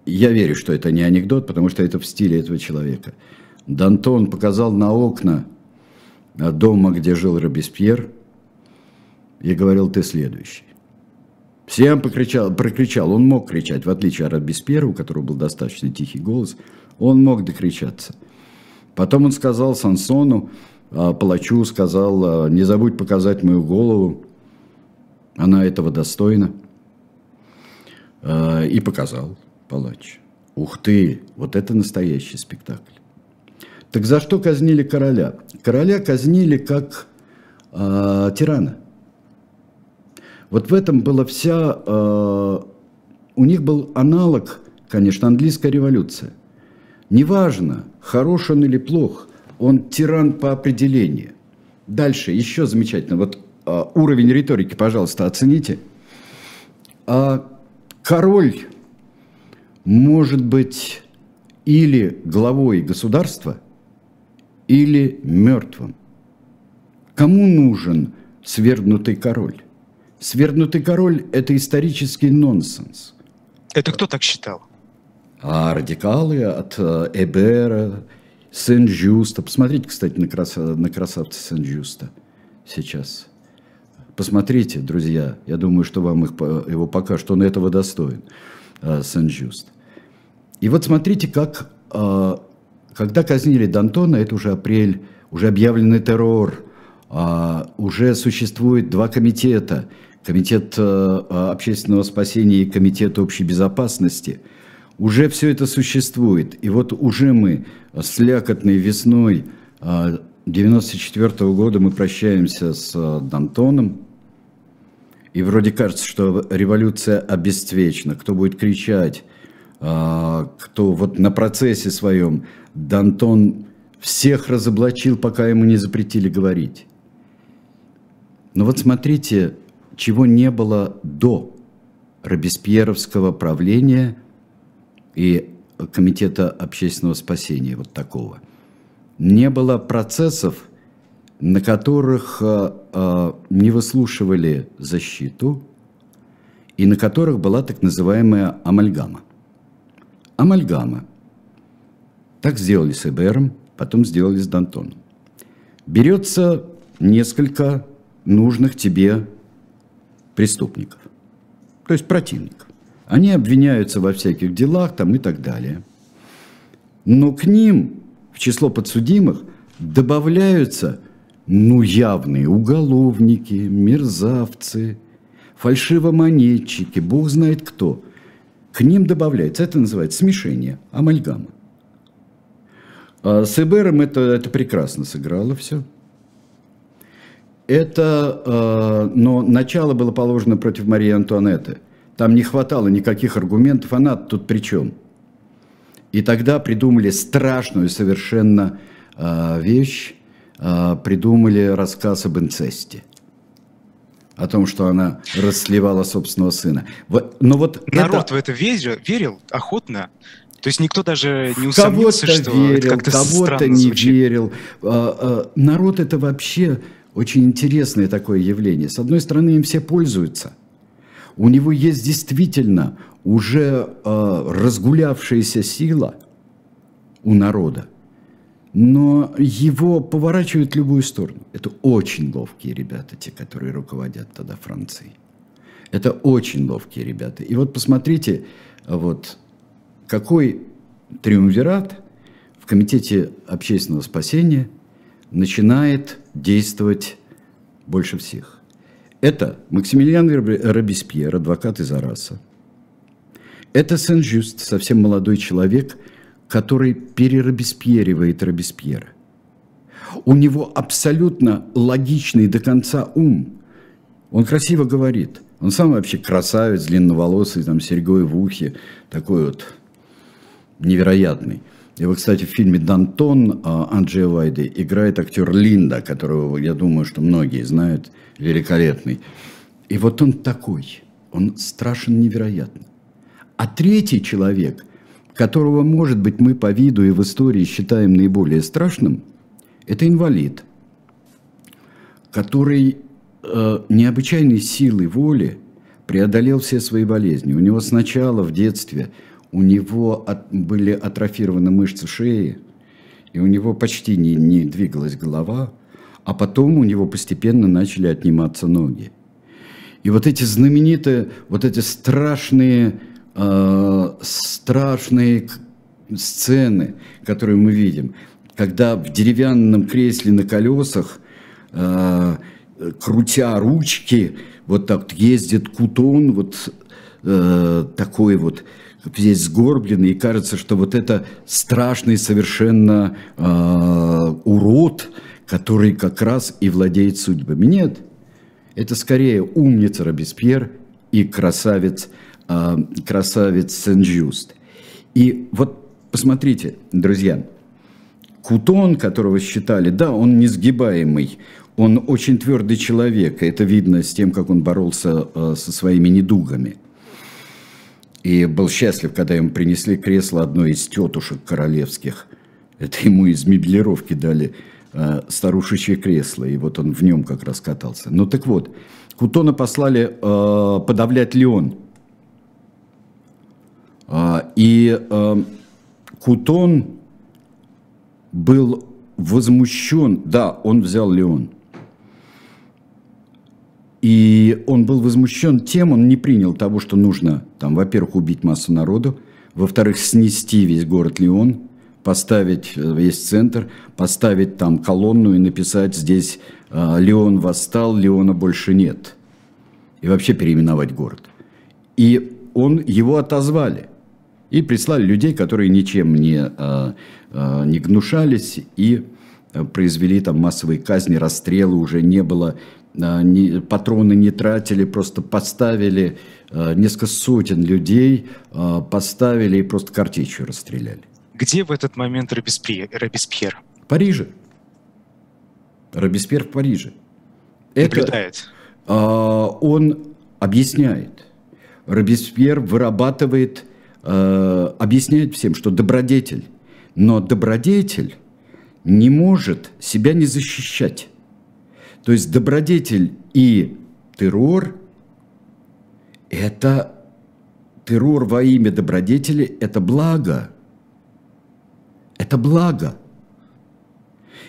я верю, что это не анекдот, потому что это в стиле этого человека. Дантон показал на окна дома, где жил Робеспьер – и говорил, ты следующий. Всем покричал, прокричал, он мог кричать, в отличие от Робеспьера, у которого был достаточно тихий голос, он мог докричаться. Потом он сказал Сансону, палачу сказал, а, не забудь показать мою голову, она этого достойна. А, и показал палач. Ух ты, вот это настоящий спектакль. Так за что казнили короля? Короля казнили как э, тирана. Вот в этом была вся... Э, у них был аналог, конечно, английская революция. Неважно, хорош он или плох, он тиран по определению. Дальше, еще замечательно, вот э, уровень риторики, пожалуйста, оцените. А король может быть или главой государства, или мертвым. Кому нужен свергнутый король? Свергнутый король – это исторический нонсенс. Это кто так считал? А радикалы от э, Эбера, Сен-Жюста. Посмотрите, кстати, на, краса, на красавца Сен-Жюста сейчас. Посмотрите, друзья. Я думаю, что вам их, его покажут. Он этого достоин, э, Сен-Жюст. И вот смотрите, как, э, когда казнили Д'Антона, это уже апрель, уже объявленный террор, уже существует два комитета – Комитет общественного спасения и Комитет общей безопасности, уже все это существует. И вот уже мы с лякотной весной 1994 -го года мы прощаемся с э, Дантоном, И вроде кажется, что революция обесцвечена. Кто будет кричать, а, кто вот на процессе своем Дантон всех разоблачил, пока ему не запретили говорить. Но вот смотрите, чего не было до Робеспьеровского правления и Комитета общественного спасения, вот такого. Не было процессов, на которых э, э, не выслушивали защиту и на которых была так называемая амальгама. Амальгама. Так сделали с Эбером, потом сделали с Дантоном. Берется несколько нужных тебе преступников, то есть противников. Они обвиняются во всяких делах там и так далее. Но к ним в число подсудимых добавляются ну, явные уголовники, мерзавцы, фальшивомонетчики, бог знает кто. К ним добавляется, это называется смешение, амальгама. А с Эбером это, это прекрасно сыграло все. Это, э, но начало было положено против Марии Антуанетты. Там не хватало никаких аргументов, она тут при чем? И тогда придумали страшную совершенно э, вещь, э, придумали рассказ об инцесте. О том, что она расслевала собственного сына. Вот, но вот Народ это... в это верил, верил охотно. То есть никто даже не усомнился, кого-то что верил, это как-то кого-то не звучит. верил. Народ это вообще очень интересное такое явление. С одной стороны, им все пользуются. У него есть действительно уже э, разгулявшаяся сила у народа, но его поворачивают в любую сторону. Это очень ловкие ребята, те, которые руководят тогда Францией. Это очень ловкие ребята. И вот посмотрите, вот какой триумвират в Комитете общественного спасения начинает действовать больше всех. Это Максимилиан Робеспьер, адвокат из Араса. Это Сен-Жюст, совсем молодой человек, который переробеспьеривает Робеспьера. У него абсолютно логичный до конца ум. Он красиво говорит. Он сам вообще красавец, длинноволосый, там, серьгой в ухе, такой вот невероятный. Вот, кстати, в фильме «Дантон» а, Анджея Вайды играет актер Линда, которого, я думаю, что многие знают, великолепный. И вот он такой, он страшен невероятно. А третий человек, которого, может быть, мы по виду и в истории считаем наиболее страшным, это инвалид, который э, необычайной силой воли преодолел все свои болезни. У него сначала в детстве – у него от, были атрофированы мышцы шеи, и у него почти не, не двигалась голова, а потом у него постепенно начали отниматься ноги. И вот эти знаменитые, вот эти страшные, э, страшные сцены, которые мы видим, когда в деревянном кресле на колесах, э, крутя ручки, вот так ездит кутон, вот э, такой вот, здесь сгорбленный, и кажется, что вот это страшный совершенно э, урод, который как раз и владеет судьбами. Нет, это скорее умница Робеспьер и красавец, э, красавец Сен-Жюст. И вот посмотрите, друзья, Кутон, которого считали, да, он несгибаемый, он очень твердый человек, это видно с тем, как он боролся э, со своими недугами – и был счастлив, когда ему принесли кресло одной из тетушек королевских. Это ему из меблировки дали э, старушечье кресло, и вот он в нем как раз катался. Ну так вот, Кутона послали э, подавлять Леон. Э, и э, Кутон был возмущен, да, он взял Леон – и он был возмущен тем, он не принял того, что нужно, там, во-первых, убить массу народу, во-вторых, снести весь город Лион, поставить э, весь центр, поставить там колонну и написать здесь э, «Леон восстал, Леона больше нет». И вообще переименовать город. И он, его отозвали. И прислали людей, которые ничем не, э, не гнушались, и произвели там массовые казни, расстрелы, уже не было патроны не тратили, просто поставили несколько сотен людей, поставили и просто картечью расстреляли. Где в этот момент Робеспьер? Робеспьер? В Париже. Робеспьер в Париже. Наблюдает. Это, он объясняет. Робеспьер вырабатывает, объясняет всем, что добродетель. Но добродетель не может себя не защищать. То есть добродетель и террор – это террор во имя добродетели – это благо. Это благо.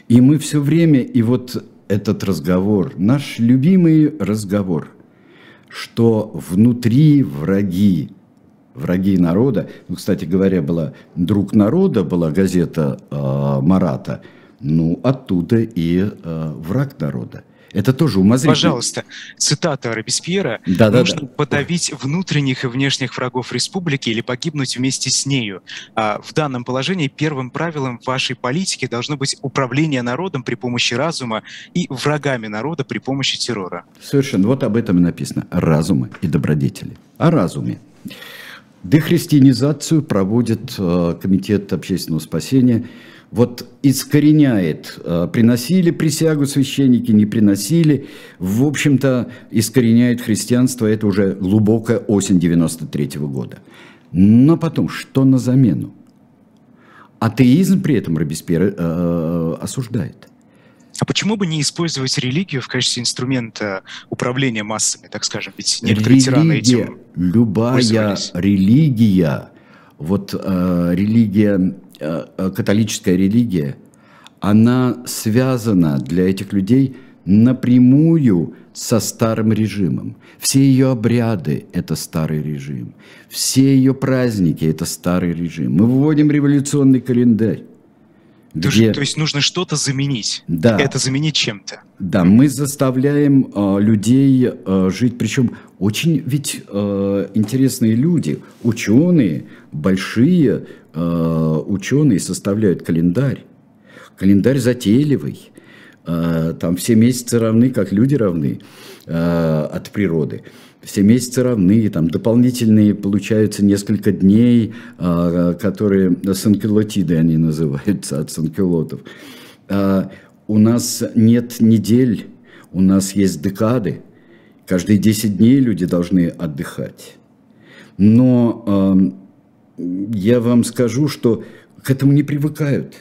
И мы все время, и вот этот разговор, наш любимый разговор, что внутри враги, враги народа. Ну, кстати говоря, была «Друг народа», была газета э, Марата. Ну, оттуда и э, «Враг народа». Это тоже умозрительно. Пожалуйста, цитата Робеспьера. Да, Нужно да, да. подавить внутренних и внешних врагов республики или погибнуть вместе с нею. А в данном положении первым правилом вашей политики должно быть управление народом при помощи разума и врагами народа при помощи террора. Совершенно. Вот об этом и написано. Разумы и добродетели. О разуме. Дехристианизацию проводит э, Комитет общественного спасения. Вот искореняет, э, приносили присягу священники, не приносили. В общем-то, искореняет христианство, это уже глубокая осень 93 -го года. Но потом, что на замену? Атеизм при этом Робеспьер э, осуждает – а почему бы не использовать религию в качестве инструмента управления массами, так скажем? Ведь некоторые религия, тираны этим Любая религия, вот э, религия, католическая религия, она связана для этих людей напрямую со старым режимом. Все ее обряды – это старый режим. Все ее праздники – это старый режим. Мы вводим революционный календарь. Где... То есть нужно что-то заменить. Да. Это заменить чем-то. Да, мы заставляем э, людей э, жить, причем очень ведь э, интересные люди, ученые, большие э, ученые составляют календарь. Календарь затейливый. Э, там все месяцы равны, как люди равны э, от природы все месяцы равны, там дополнительные получаются несколько дней, а, которые санкелотиды они называются, от санкелотов. А, у нас нет недель, у нас есть декады. Каждые 10 дней люди должны отдыхать. Но я вам скажу, что к этому не привыкают.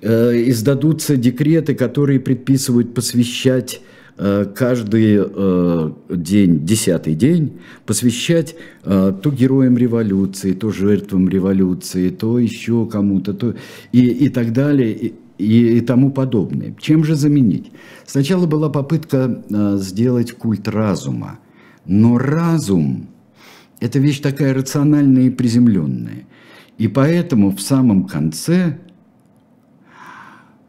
Э, издадутся декреты, которые предписывают посвящать каждый э, день, десятый день, посвящать э, то героям революции, то жертвам революции, то еще кому-то, то и, и так далее, и, и, и тому подобное. Чем же заменить? Сначала была попытка сделать культ разума, но разум – это вещь такая рациональная и приземленная. И поэтому в самом конце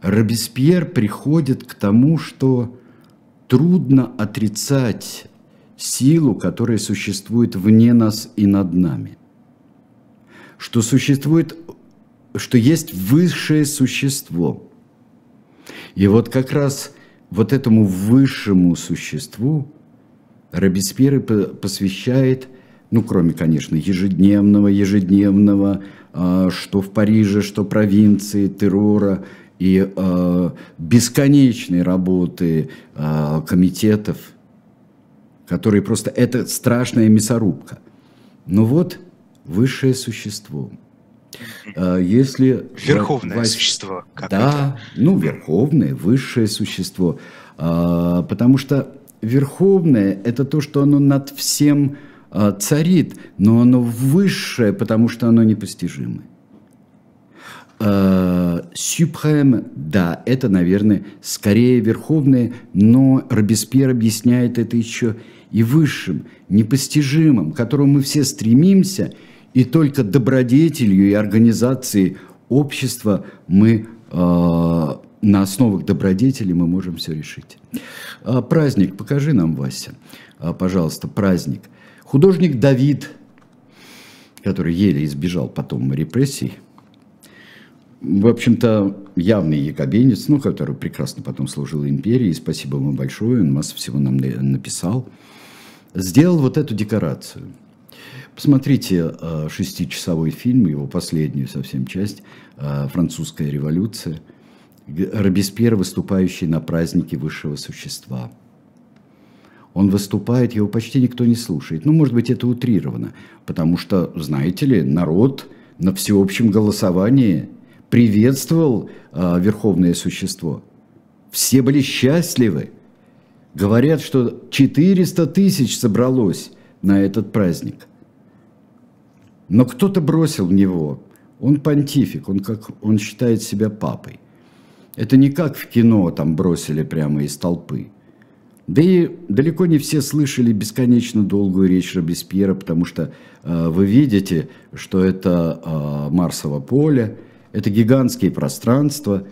Робеспьер приходит к тому, что трудно отрицать силу, которая существует вне нас и над нами. Что существует, что есть высшее существо. И вот как раз вот этому высшему существу Робеспьер посвящает, ну, кроме, конечно, ежедневного, ежедневного, а, что в Париже, что провинции, террора – и э, бесконечной работы э, комитетов, которые просто... Это страшная мясорубка. Но вот высшее существо. Э, если... Верховное в... существо. Как да, это? ну, верховное, высшее существо. Э, потому что верховное – это то, что оно над всем э, царит, но оно высшее, потому что оно непостижимое. Сюпрем, да, это, наверное, скорее верховное, но Робеспьер объясняет это еще и высшим, непостижимым, к которому мы все стремимся, и только добродетелью и организацией общества мы э, на основах добродетели мы можем все решить. А, праздник, покажи нам, Вася, а, пожалуйста, праздник. Художник Давид, который еле избежал потом репрессий, в общем-то, явный якобинец, ну, который прекрасно потом служил империи, спасибо ему большое, он массу всего нам написал, сделал вот эту декорацию. Посмотрите э, шестичасовой фильм, его последнюю совсем часть, э, «Французская революция», Робеспьер, выступающий на празднике высшего существа. Он выступает, его почти никто не слушает. Ну, может быть, это утрировано, потому что, знаете ли, народ на всеобщем голосовании приветствовал э, верховное существо. Все были счастливы. Говорят, что 400 тысяч собралось на этот праздник. Но кто-то бросил в него. Он понтифик, он, как, он считает себя папой. Это не как в кино, там бросили прямо из толпы. Да и далеко не все слышали бесконечно долгую речь Робеспьера, потому что э, вы видите, что это э, Марсово поле, это гигантские пространства,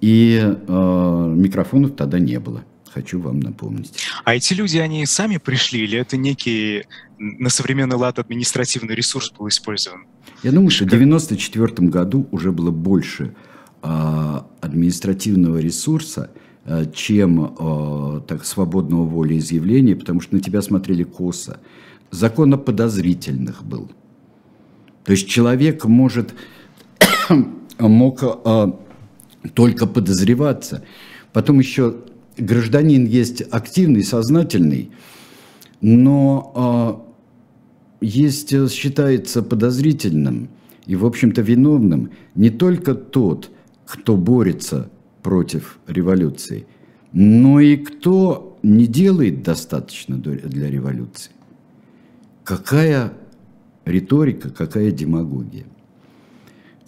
и э, микрофонов тогда не было. Хочу вам напомнить. А эти люди, они сами пришли, или это некий на современный лад административный ресурс был использован? Я думаю, что в 1994 году уже было больше э, административного ресурса, э, чем э, так, свободного волеизъявления, потому что на тебя смотрели косо. Закон о подозрительных был. То есть человек может мог а, только подозреваться. Потом еще гражданин есть активный, сознательный, но а, есть, э, считается подозрительным и, в общем-то, виновным не только тот, кто борется против революции, но и кто не делает достаточно для революции. Какая риторика, какая демагогия.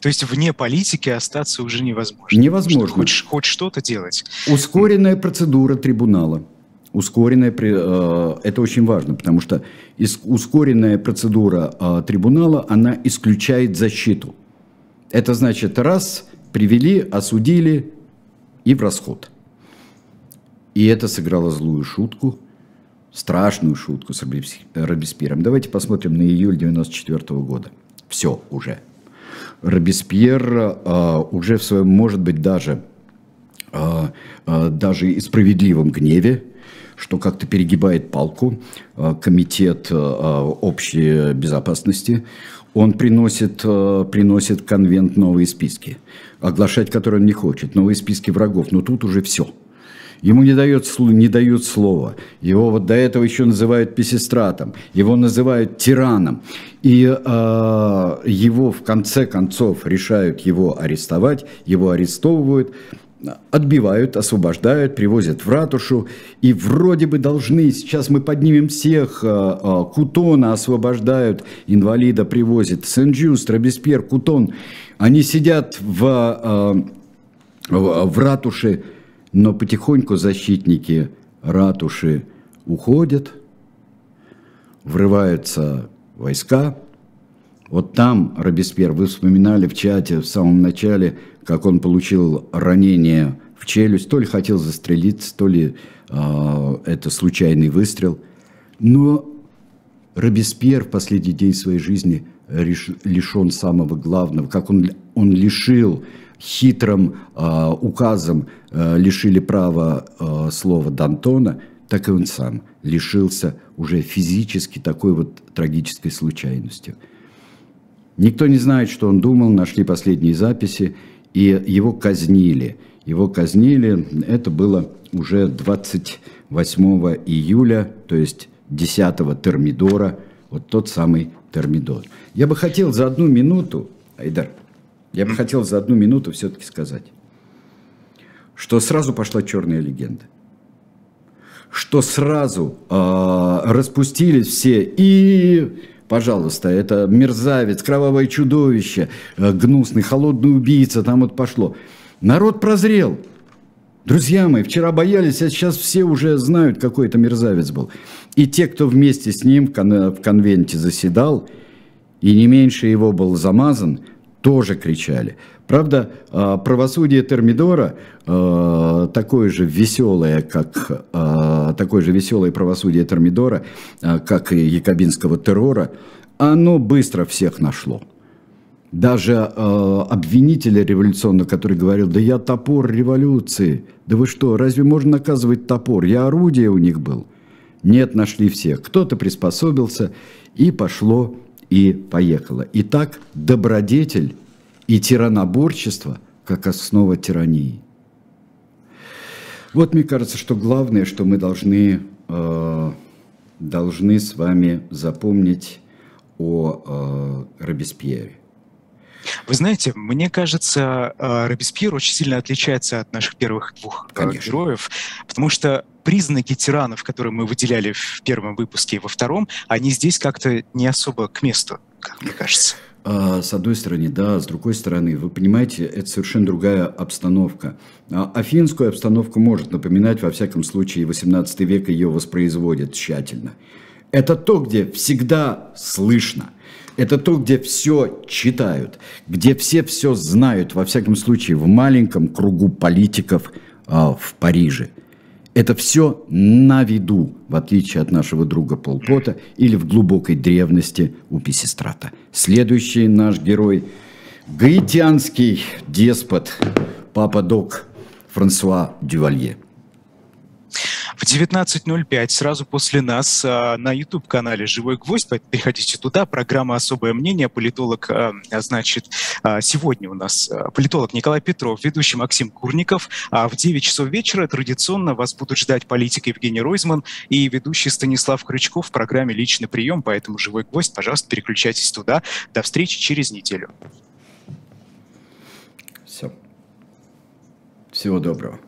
То есть вне политики остаться уже невозможно. Невозможно. Хоть, хоть что-то делать. Ускоренная процедура трибунала. Ускоренная, э, это очень важно, потому что ускоренная процедура э, трибунала, она исключает защиту. Это значит, раз, привели, осудили и в расход. И это сыграло злую шутку, страшную шутку с Робеспьером. Давайте посмотрим на июль 94 года. Все уже. Робеспьер а, уже в своем, может быть, даже, а, а, даже и справедливом гневе, что как-то перегибает палку, комитет общей безопасности, он приносит, приносит конвент новые списки, оглашать которые он не хочет, новые списки врагов, но тут уже все – Ему не дают, не дают слова. Его вот до этого еще называют песистратом. Его называют тираном. И э, его в конце концов решают его арестовать. Его арестовывают отбивают, освобождают, привозят в ратушу, и вроде бы должны, сейчас мы поднимем всех, э, э, Кутона освобождают, инвалида привозят, Сен-Джуст, Робеспьер, Кутон, они сидят в, э, в ратуше, но потихоньку защитники ратуши уходят, врываются войска. Вот там Робеспьер, вы вспоминали в чате в самом начале, как он получил ранение в челюсть, то ли хотел застрелиться, то ли э, это случайный выстрел. Но Робеспьер в последний день своей жизни лишен самого главного, как он, он лишил хитрым э, указом э, лишили права э, слова Д'Антона, так и он сам лишился уже физически такой вот трагической случайностью. Никто не знает, что он думал, нашли последние записи, и его казнили. Его казнили, это было уже 28 июля, то есть 10 Термидора, вот тот самый Термидор. Я бы хотел за одну минуту, Айдар, я бы хотел за одну минуту все-таки сказать, что сразу пошла черная легенда. Что сразу э, распустились все и пожалуйста, это мерзавец, кровавое чудовище, э, гнусный, холодный убийца, там вот пошло. Народ прозрел. Друзья мои, вчера боялись, а сейчас все уже знают, какой это мерзавец был. И те, кто вместе с ним в, кон- в конвенте заседал, и не меньше его был замазан – тоже кричали. Правда, а, правосудие Термидора а, такое же веселое, как а, такое же веселое правосудие Термидора, как и якобинского террора, оно быстро всех нашло. даже э, обвинителя революционного, который говорил, да я топор революции. Да вы что, разве можно наказывать топор? Я орудие у них был. Нет, нашли всех. Кто-то приспособился, и пошло, и поехало. Итак, добродетель и тираноборчество как основа тирании. Вот мне кажется, что главное, что мы должны, э, должны с вами запомнить о э, Робеспьере. Вы знаете, мне кажется, э, Робеспьер очень сильно отличается от наших первых двух э, Конечно. героев, потому что признаки тиранов, которые мы выделяли в первом выпуске и во втором, они здесь как-то не особо к месту, как мне кажется. А, с одной стороны, да, с другой стороны, вы понимаете, это совершенно другая обстановка. А афинскую обстановку может напоминать, во всяком случае, 18 век ее воспроизводит тщательно. Это то, где всегда слышно. Это то, где все читают, где все все знают, во всяком случае, в маленьком кругу политиков а, в Париже. Это все на виду, в отличие от нашего друга Полпота или в глубокой древности у Писистрата. Следующий наш герой – гаитянский деспот, папа Док Франсуа Дювалье – в 19.05, сразу после нас, а, на YouTube-канале «Живой гвоздь», переходите туда, программа «Особое мнение», политолог, а, значит, а, сегодня у нас политолог Николай Петров, ведущий Максим Курников, а в 9 часов вечера традиционно вас будут ждать политик Евгений Ройзман и ведущий Станислав Крючков в программе «Личный прием», поэтому «Живой гвоздь», пожалуйста, переключайтесь туда. До встречи через неделю. Все. Всего доброго.